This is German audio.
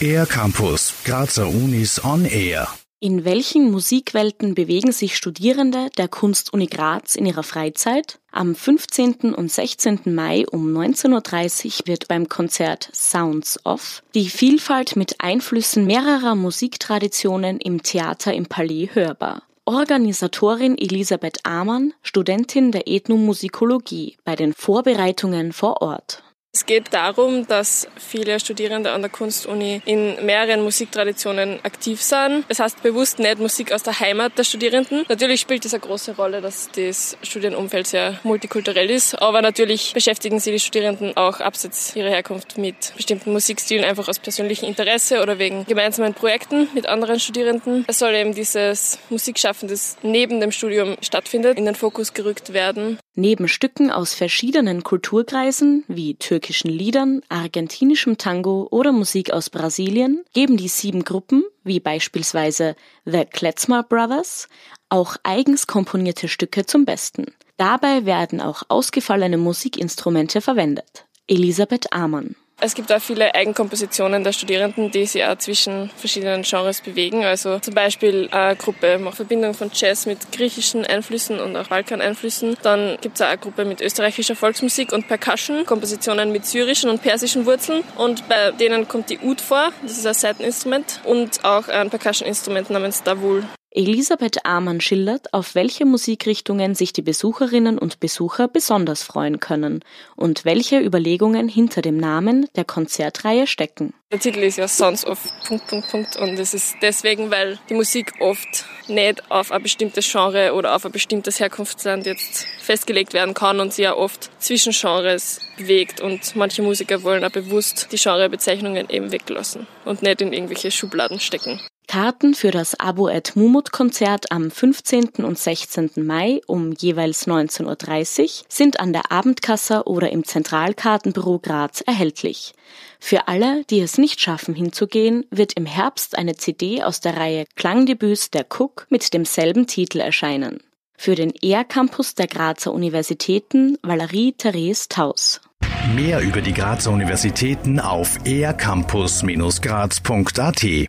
Air Campus, Grazer Unis on Air. In welchen Musikwelten bewegen sich Studierende der Kunstuni Graz in ihrer Freizeit? Am 15. und 16. Mai um 19.30 Uhr wird beim Konzert Sounds Off die Vielfalt mit Einflüssen mehrerer Musiktraditionen im Theater im Palais hörbar. Organisatorin Elisabeth Amann, Studentin der Ethnomusikologie bei den Vorbereitungen vor Ort. Es geht darum, dass viele Studierende an der Kunstuni in mehreren Musiktraditionen aktiv sind. Das heißt bewusst nicht Musik aus der Heimat der Studierenden. Natürlich spielt das eine große Rolle, dass das Studienumfeld sehr multikulturell ist, aber natürlich beschäftigen sich die Studierenden auch abseits ihrer Herkunft mit bestimmten Musikstilen einfach aus persönlichem Interesse oder wegen gemeinsamen Projekten mit anderen Studierenden. Es soll eben dieses Musikschaffen, das neben dem Studium stattfindet, in den Fokus gerückt werden. Neben Stücken aus verschiedenen Kulturkreisen wie türkischen Liedern, argentinischem Tango oder Musik aus Brasilien geben die sieben Gruppen, wie beispielsweise The Kletzmer Brothers, auch eigens komponierte Stücke zum Besten. Dabei werden auch ausgefallene Musikinstrumente verwendet. Elisabeth Amann es gibt auch viele Eigenkompositionen der Studierenden, die sich auch zwischen verschiedenen Genres bewegen. Also zum Beispiel eine Gruppe macht Verbindung von Jazz mit griechischen Einflüssen und auch Balkan-Einflüssen. Dann gibt es auch eine Gruppe mit österreichischer Volksmusik und Percussion, Kompositionen mit syrischen und persischen Wurzeln. Und bei denen kommt die Ud vor, das ist ein Seiteninstrument, und auch ein Percussion-Instrument namens Davul. Elisabeth Amann schildert, auf welche Musikrichtungen sich die Besucherinnen und Besucher besonders freuen können und welche Überlegungen hinter dem Namen der Konzertreihe stecken. Der Titel ist ja Sons of Punkt, Punkt, Punkt und das ist deswegen, weil die Musik oft nicht auf ein bestimmtes Genre oder auf ein bestimmtes Herkunftsland jetzt festgelegt werden kann und sie ja oft zwischen Genres bewegt und manche Musiker wollen auch bewusst die Genrebezeichnungen eben weglassen und nicht in irgendwelche Schubladen stecken. Karten für das Abo et Mumut Konzert am 15. und 16. Mai um jeweils 19.30 Uhr sind an der Abendkasse oder im Zentralkartenbüro Graz erhältlich. Für alle, die es nicht schaffen hinzugehen, wird im Herbst eine CD aus der Reihe Klangdebüts der Cook mit demselben Titel erscheinen. Für den ER-Campus der Grazer Universitäten Valerie Therese Taus. Mehr über die Grazer Universitäten auf ercampus-graz.at